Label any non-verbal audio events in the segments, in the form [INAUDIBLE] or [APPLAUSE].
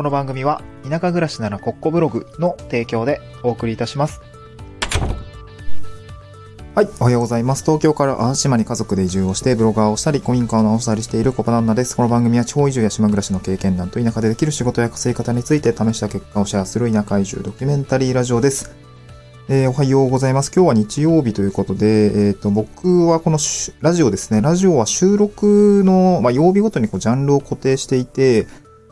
この番組は田舎暮らしならコッコブログの提供でお送りいたします。はい、おはようございます。東京から淡島に家族で移住をしてブロガーをしたり、古民家を直したりしているコパナンナです。この番組は地方移住や島暮らしの経験談と田舎でできる仕事や稼ぎ方について試した結果をシェアする田舎移住ドキュメンタリーラジオです。えーおはようございます。今日は日曜日ということで、えっ、と、僕はこのラジオですね。ラジオは収録の、まあ、曜日ごとにこうジャンルを固定していて、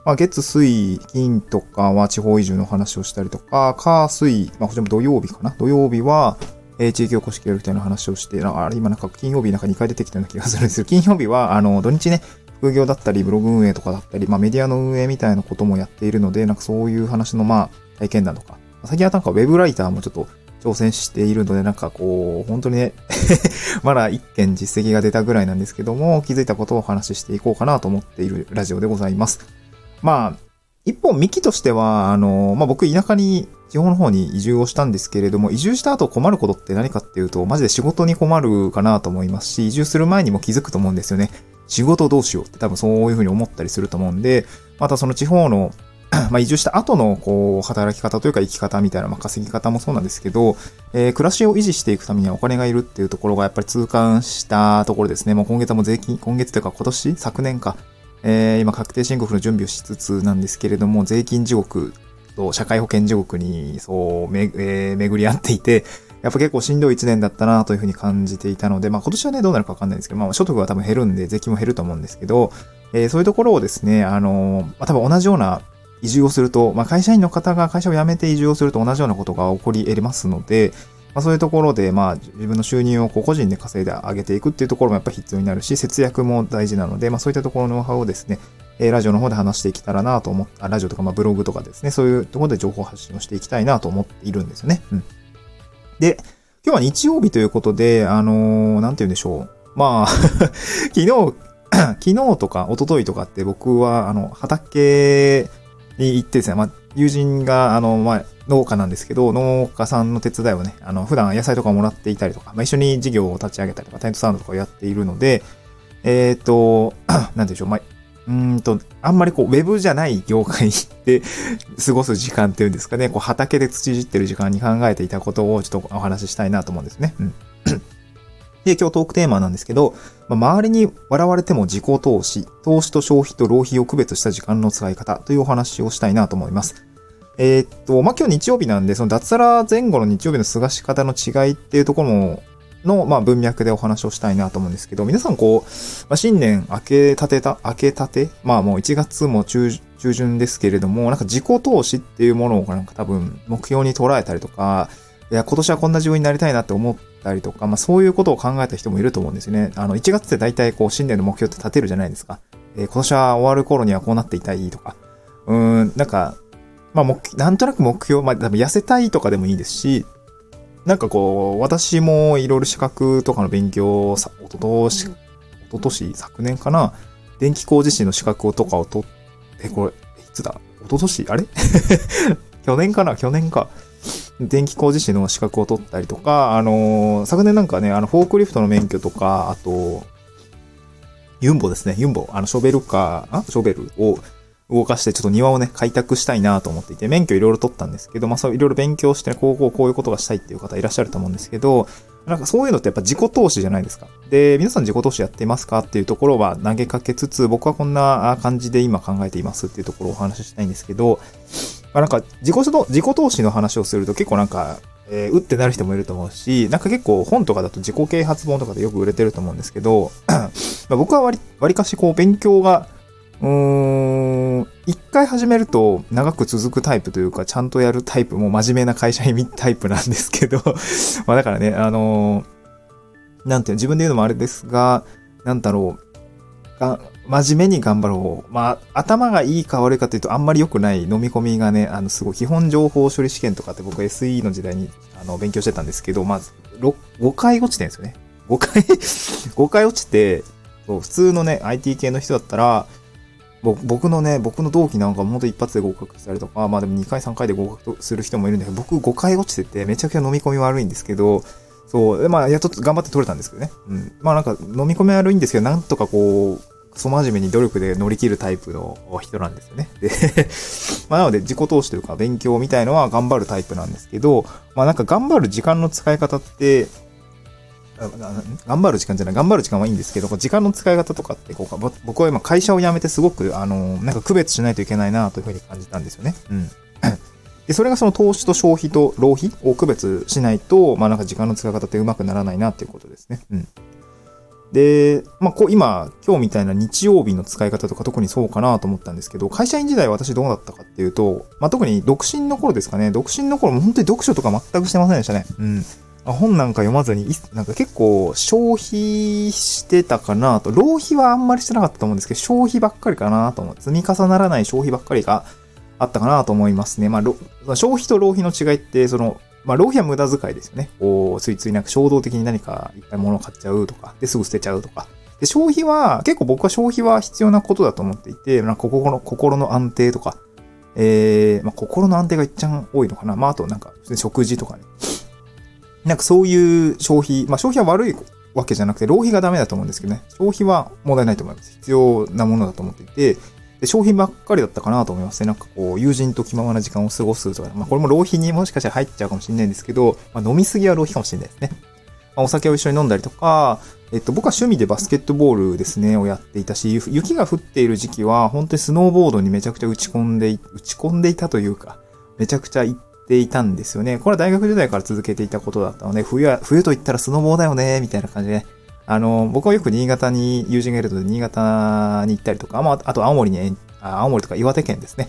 まあ、月、水、金とかは地方移住の話をしたりとか、火、水、まあ、こちらも土曜日かな？土曜日は、えー地域おこし協力隊の話をして、あれ、今なんか金曜日なんか2回出てきたような気がするんですけど、[LAUGHS] 金曜日は、あの、土日ね、副業だったり、ブログ運営とかだったり、まあ、メディアの運営みたいなこともやっているので、なんかそういう話の、まあ、体験談とか、最近はなんかウェブライターもちょっと挑戦しているので、なんかこう、本当にね、[LAUGHS] まだ一件実績が出たぐらいなんですけども、気づいたことをお話ししていこうかなと思っているラジオでございます。まあ、一本幹としては、あの、まあ、僕田舎に、地方の方に移住をしたんですけれども、移住した後困ることって何かっていうと、マジで仕事に困るかなと思いますし、移住する前にも気づくと思うんですよね。仕事どうしようって多分そういうふうに思ったりすると思うんで、またその地方の [COUGHS] まあ移住した後のこう働き方というか生き方みたいな、まあ、稼ぎ方もそうなんですけど、えー暮らしを維持していくためにはお金がいるっていうところがやっぱり痛感したところですね。もう今月はもう税金、今月というか今年昨年か。えー今確定申告の準備をしつつなんですけれども、税金地獄と社会保険地獄にそうめ、えー巡り合っていて、やっぱ結構しんどい一年だったなというふうに感じていたので、まあ今年はね、どうなるかわかんないんですけど、まあ所得は多分減るんで、税金も減ると思うんですけど、えーそういうところをですね、あのーまあ多分同じような移住をすると、まあ会社員の方が会社を辞めて移住をすると同じようなことが起こり得ますので、まあそういうところで、まあ自分の収入をこう個人で稼いで上げていくっていうところもやっぱ必要になるし、節約も大事なので、まあそういったところのノウハウをですね、えラジオの方で話していけたらなと思っあラジオとかまあブログとかですね、そういうところで情報発信をしていきたいなと思っているんですよね。うん。で、今日は日曜日ということで、あのーなんて言うんでしょう。まあ、[LAUGHS] 昨日、[CLEARS THROAT] 昨日とか一昨日とかって僕は、あの、畑に行ってですね、まあ、友人が、あの、まあ、農家なんですけど、農家さんの手伝いをね、あの、普段野菜とかもらっていたりとか、まあ、一緒に事業を立ち上げたりとか、テントサウンドとかをやっているので、えっ、と、[CLEARS THROAT] なんでしょう、まあ、うんと、あんまりこう、ウェブじゃない業界で [LAUGHS] 過ごす時間っていうんですかね、こう、畑で土いじってる時間に考えていたことをちょっとお話ししたいなと思うんですね。うん。[CLEARS THROAT] で、今日トークテーマなんですけど、まあ、周りに笑われても自己投資、投資と消費と浪費を区別した時間の使い方というお話をしたいなと思います。えーっと、まあ、今日日曜日なんで、その脱サラ前後の日曜日の過ごし方の違いっていうところ、の、まあ、文脈でお話をしたいなと思うんですけど、皆さんこう、まあ、新年明けたてた、明けたてまあもう1月も中中旬ですけれども、なんか自己投資っていうものをなんか多分目標に捉えたりとか、いや、今年はこんな自分になりたいなって思ったりとか、まあそういうことを考えた人もいると思うんですよね。あの、1月って大体こう新年の目標って立てるじゃないですか。えー今年は終わる頃にはこうなっていたいとか。うーん、なんか、まあ目、なんとなく目標、まあ多分痩せたいとかでもいいですし、なんかこう、私もいろいろ資格とかの勉強をさ、おととし、おととし、昨年かな、電気工事士の資格をとかを取って、え、これ、いつだ？おととしあれ？[LAUGHS] 去年かな？去年か。電気工事士の資格を取ったりとか、あのー昨年なんかね、あの、フォークリフトの免許とか、あと、ユンボですね、ユンボ、あの、ショベルカー、あ？ショベルを動かしてちょっと庭をね、開拓したいなと思っていて、免許いろいろ取ったんですけど、まあそういろいろ勉強して、こうこうこういうことがしたいっていう方いらっしゃると思うんですけど、なんかそういうのってやっぱ自己投資じゃないですか。で、皆さん自己投資やってますかっていうところは投げかけつつ、僕はこんな感じで今考えていますっていうところをお話ししたいんですけど、まあ、なんか自己投自己投資の話をすると結構なんか、えー、うってなる人もいると思うし、なんか結構本とかだと自己啓発本とかでよく売れてると思うんですけど、まあ僕は割割かしこう勉強が、うーん、一回始めると長く続くタイプというか、ちゃんとやるタイプ、もう真面目な会社員タイプなんですけど、[LAUGHS] まあだからね、あのなんていうの、自分で言うのもあれですが、なんだろう、が真面目に頑張ろう。まあ、頭がいいか悪いかというと、あんまり良くない飲み込みがね、あの、すごい、基本情報処理試験とかって僕 SE の時代に、あの、勉強してたんですけど、まず、5回落ちてるんですよね。5回、[LAUGHS] 5回落ちて、普通のね、IT 系の人だったら、僕のね、僕の同期なんかも本当一発で合格したりとか、まあでも2回3回で合格する人もいるんだけど、僕5回落ちててめちゃくちゃ飲み込み悪いんですけど、そう、まあやっと頑張って取れたんですけどね。うん。まあなんか飲み込み悪いんですけど、なんとかこう、クソ真面目に努力で乗り切るタイプの人なんですよね。で、まあなので自己投資というか勉強みたいのは頑張るタイプなんですけど、まあなんか頑張る時間の使い方って、頑張る時間じゃない、頑張る時間はいいんですけど、時間の使い方とかって、こう僕は今会社を辞めてすごく、あの、なんか区別しないといけないなというふうに感じたんですよね。うん。[COUGHS] で、それがその投資と消費と浪費を区別しないと、まあなんか時間の使い方ってうまくならないなっていうことですね。うん。で、まあ、こう、今、今日みたいな日曜日の使い方とか特にそうかなと思ったんですけど、会社員時代私どうだったかっていうと、まあ、特に独身の頃ですかね、独身の頃も本当に読書とか全くしてませんでしたね。うん。本なんか読まずに、なんか結構消費してたかなと、浪費はあんまりしてなかったと思うんですけど、消費ばっかりかなと思う。積み重ならない消費ばっかりがあったかなと思いますね。まあ、消費と浪費の違いって、その、まあ、浪費は無駄遣いですよね。こう、ついついなんか衝動的に何かいっぱい物を買っちゃうとか、で、すぐ捨てちゃうとか。で、消費は、結構僕は消費は必要なことだと思っていて、なんか心の、心の安定とか、えー、まあ、心の安定が一番多いのかな。まあ、あとなんか、食事とかね。なんかそういう消費、まあ消費は悪いわけじゃなくて、浪費がダメだと思うんですけどね。消費は問題ないと思います。必要なものだと思っていて、で消費ばっかりだったかなと思いますね。なんかこう、友人と気ままな時間を過ごすとか、まあこれも浪費にもしかしたら入っちゃうかもしれないんですけど、まあ飲みすぎは浪費かもしれないですね。まあ、お酒を一緒に飲んだりとか、えっと、僕は趣味でバスケットボールですね、をやっていたし、雪が降っている時期は、本当にスノーボードにめちゃくちゃ打ち込んで、打ち込んでいたというか、めちゃくちゃ行っていたんですよね。これは大学時代から続けていたことだったので、冬は、冬と言ったらスノボーだよね、みたいな感じでね。あの、僕はよく新潟に友人がいるので、新潟に行ったりとか、まあ、あと青森に、青森とか岩手県ですね。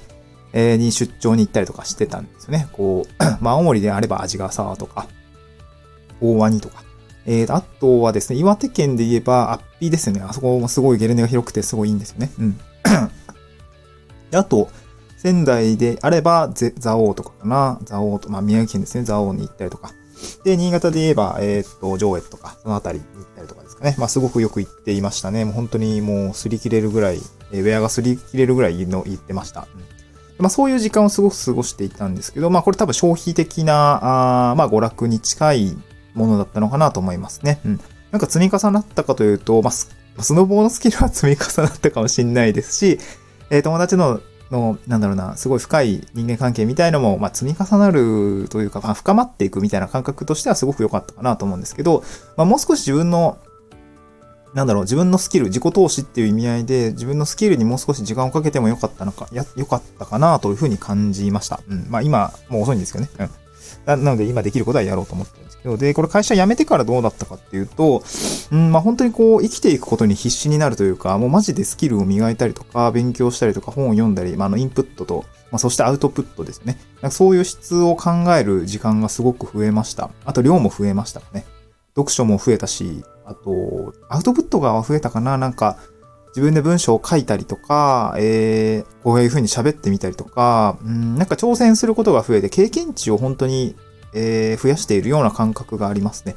えー、に出張に行ったりとかしてたんですよね。こう、[CLEARS THROAT] まあ、青森であれば味ヶ沢とか、大鰐とか。えー、あとはですね、岩手県で言えば、アッピーですよね。あそこもすごいゲレンデが広くてすごいいいんですよね。うん。[CLEARS THROAT] あと、仙台であれば、ザオとかかな。ザオと、まあ、宮城県ですね。ザオに行ったりとか。で、新潟で言えば、えー、っと、上越とか、そのあたりに行ったりとかですかね。まあ、すごくよく行っていましたね。もう本当にもう擦り切れるぐらい、えー、ウェアが擦り切れるぐらいの言ってました。うんまあ、そういう時間をすごく過ごしていたんですけど、まあ、これ多分消費的な、あまあ、娯楽に近いものだったのかなと思いますね。うん。なんか積み重なったかというと、まあ、スノボーのスキルは積み重なったかもしれないですし、えー、友達のの、なんだろうな、すごい深い人間関係みたいのも、まあ、積み重なるというか、まあ、深まっていくみたいな感覚としてはすごく良かったかなと思うんですけど、まあ、もう少し自分の、なんだろう、自分のスキル、自己投資っていう意味合いで、自分のスキルにもう少し時間をかけてもよかったのか、良かったかなというふうに感じました。うん。まあ今、もう遅いんですけどね。うん。なので今できることはやろうと思ってるんで、これ会社辞めてからどうだったかっていうと、うん、まあ本当にこう生きていくことに必死になるというか、もうマジでスキルを磨いたりとか、勉強したりとか、本を読んだり、まああのインプットと、まあそしてアウトプットですね。なんかそういう質を考える時間がすごく増えました。あと量も増えましたね。読書も増えたし、あと、アウトプットが増えたかななんか、自分で文章を書いたりとか、えー、こういう風に喋ってみたりとか、うん、なんか挑戦することが増えて、経験値を本当にえー、増やしているような感覚がありますね。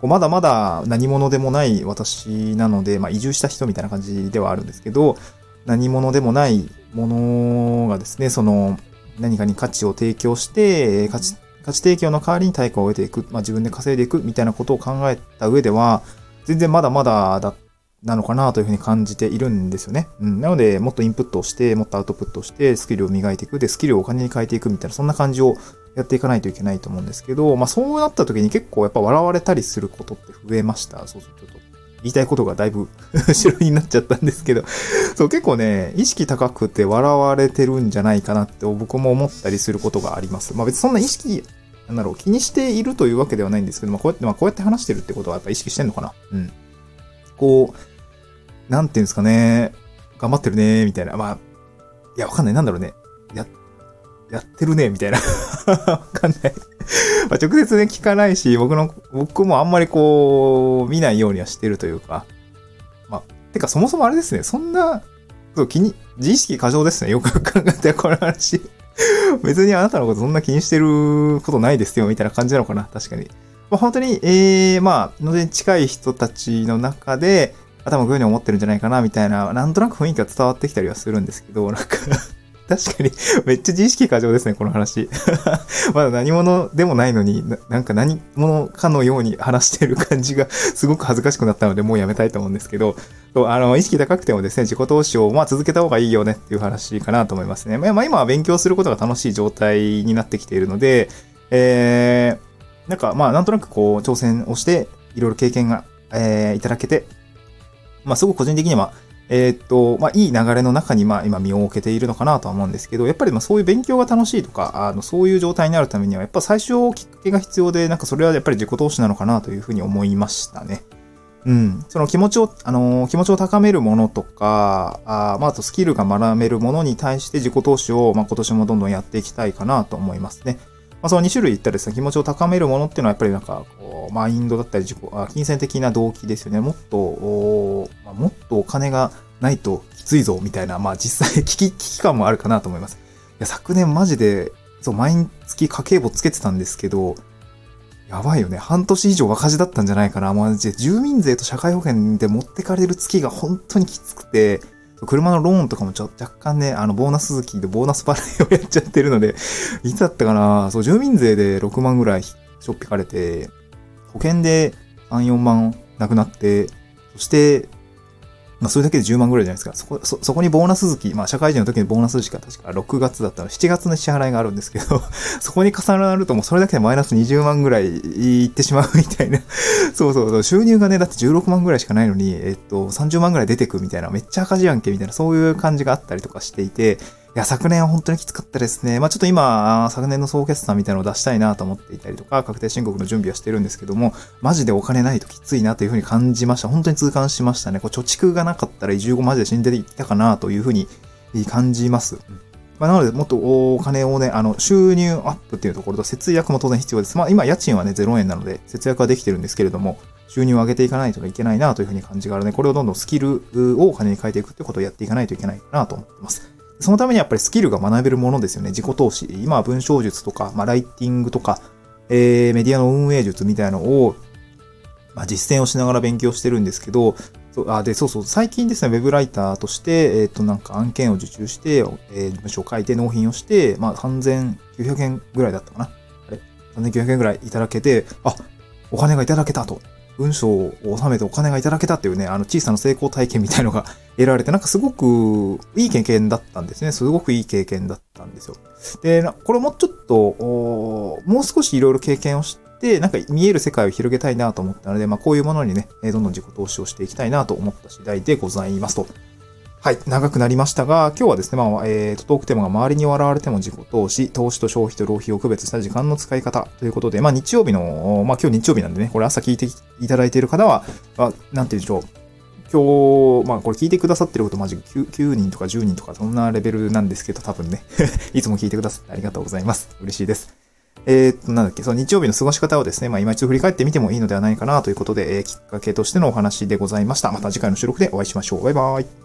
こうまだまだ何者でもない私なので、まあ、移住した人みたいな感じではあるんですけど、何者でもないものがですね、その何かに価値を提供して、価値価値提供の代わりに対価を得ていく、まあ、自分で稼いでいくみたいなことを考えた上では、全然まだまだだなのかなというふうに感じているんですよね。うん。なので、もっとインプットをして、もっとアウトプットをして、スキルを磨いていく。で、スキルをお金に変えていくみたいな、そんな感じをやっていかないといけないと思うんですけど、まあそうなった時に結構やっぱ笑われたりすることって増えました。そうそう、ちょっと言いたいことがだいぶ [LAUGHS] 後ろになっちゃったんですけど、そう結構ね、意識高くて笑われてるんじゃないかなって僕も思ったりすることがあります。まあ別にそんな意識、なんだろう、気にしているというわけではないんですけど、まあこうやって、まあこうやって話してるってことはやっぱ意識してんのかな？うん。こう、なんていうんですかね、頑張ってるね、みたいな。まあ、いや、わかんない。なんだろうね。や、やってるね、みたいな。[LAUGHS] わかんないま直接ね、聞かないし、僕の、僕もあんまりこう、見ないようにはしてるというか。まあ、てかそもそもあれですね、そんな、そう気に、自意識過剰ですね。よく考えて、この話。別にあなたのことそんな気にしてることないですよ、みたいな感じなのかな、確かに。まあ、本当に、ええー、まあ、ので近い人たちの中で、多分こういうふうに思ってるんじゃないかな、みたいな、なんとなく雰囲気が伝わってきたりはするんですけど、なんか [LAUGHS] 確かに、めっちゃ自意識過剰ですね、この話。[LAUGHS] まだ何者でもないのにな、なんか何者かのように話してる感じが [LAUGHS] すごく恥ずかしくなったので、もうやめたいと思うんですけど、あの、意識高くてもですね、自己投資を、まあ、続けた方がいいよねっていう話かなと思いますね。まあ、今は勉強することが楽しい状態になってきているので、えー、なんか、まあ、なんとなくこう、挑戦をして、いろいろ経験が、えー、いただけて、まあ、すごく個人的には、えー、っと、まあ、いい流れの中に、まあ、今身を置けているのかなとは思うんですけど、やっぱりまあそういう勉強が楽しいとか、あの、そういう状態になるためには、やっぱ最初きっかけが必要で、なんかそれはやっぱり自己投資なのかなというふうに思いましたね。うん。その気持ちを、あのー、気持ちを高めるものとか、あまあ、あとスキルが学べるものに対して自己投資を、まあ、今年もどんどんやっていきたいかなと思いますね。まあ、その2種類言ったですね、気持ちを高めるものっていうのはやっぱりなんか、こう、マインドだったり自己、金銭的な動機ですよね。もっと、ま、もっとお金がないときついぞ、みたいな、まあ実際 [LAUGHS] 危機、危機感もあるかなと思います。いや、昨年マジで、そう、毎月家計簿つけてたんですけど、やばいよね。半年以上赤字だったんじゃないかな。マジで住民税と社会保険で持ってかれる月が本当にきつくて、車のローンとかもちょ若干ね、あの、ボーナス月でボーナス払いをやっちゃってるので、[LAUGHS] いつだったかな？そう、住民税で6万ぐらいしょっぴかれて、保険で3、4万なくなって、そして、まあ、それだけで10万ぐらいじゃないですか。そこ、そ、そこにボーナス月、まあ、社会人の時にボーナス月か確か6月だったら7月の支払いがあるんですけど [LAUGHS] そこに重なるともうそれだけでマイナス20万ぐらいいってしまうみたいな [LAUGHS] そうそうそう。収入がね、だって16万ぐらいしかないのに、えっと、30万ぐらい出てくみたいな、めっちゃ赤字やんけみたいな、そういう感じがあったりとかしていて、や、昨年は本当にきつかったですね。まあちょっと今、昨年の総決算みたいなのを出したいなと思っていたりとか、確定申告の準備はしてるんですけども、マジでお金ないときついなというふうに感じました。本当に痛感しましたね。こう貯蓄がなかったら移住後マジで死んでいったかなというふうに感じます。まあ、なので、もっとお金をね、あの、収入アップっていうところと節約も当然必要です。まあ、今、家賃はね、0円なので、節約はできてるんですけれども、収入を上げていかないといけないなというふうに感じがあるので、これをどんどんスキルをお金に変えていくってことをやっていかないといけないかなと思ってます。そのためにやっぱりスキルが学べるものですよね。自己投資。今は文章術とか、まあ、ライティングとか、えー、メディアの運営術みたいなのを、まあ、実践をしながら勉強してるんですけど、そうあで、そうそう、最近ですね、ウェブライターとして、えっ、ー、と、なんか案件を受注して、えー、文章を書いて納品をして、まあ、3900円ぐらいだったかな。あれ ?3900 円ぐらいいただけて、あ、お金がいただけたと。文章を収めてお金がいただけたっていうね、あの小さな成功体験みたいのが [LAUGHS] 得られて、なんかすごくいい経験だったんですね。すごくいい経験だったんですよ。で、これもちょっと、もう少しいろいろ経験をして、なんか見える世界を広げたいなと思ったので、まあこういうものにね、どんどん自己投資をしていきたいなと思った次第でございますと。はい、長くなりましたが、今日はですね、まあ、えー、と、トークテーマが周りに笑われても自己投資、投資と消費と浪費を区別した時間の使い方ということで、まあ、日曜日の、まあ、今日日曜日なんでね、これ朝聞いていただいている方は、まあ、なんて言うんでしょう。今日、まあこれ聞いてくださってることマジ 9, 9人とか10人とかそんなレベルなんですけど、多分ね [LAUGHS] いつも聞いてくださってありがとうございます。嬉しいです。えー、っと、なんだっけ、その日曜日の過ごし方をですね、まあ今一度振り返ってみてもいいのではないかなということで、えー、きっかけとしてのお話でございました。また次回の収録でお会いしましょう。バイバーイ。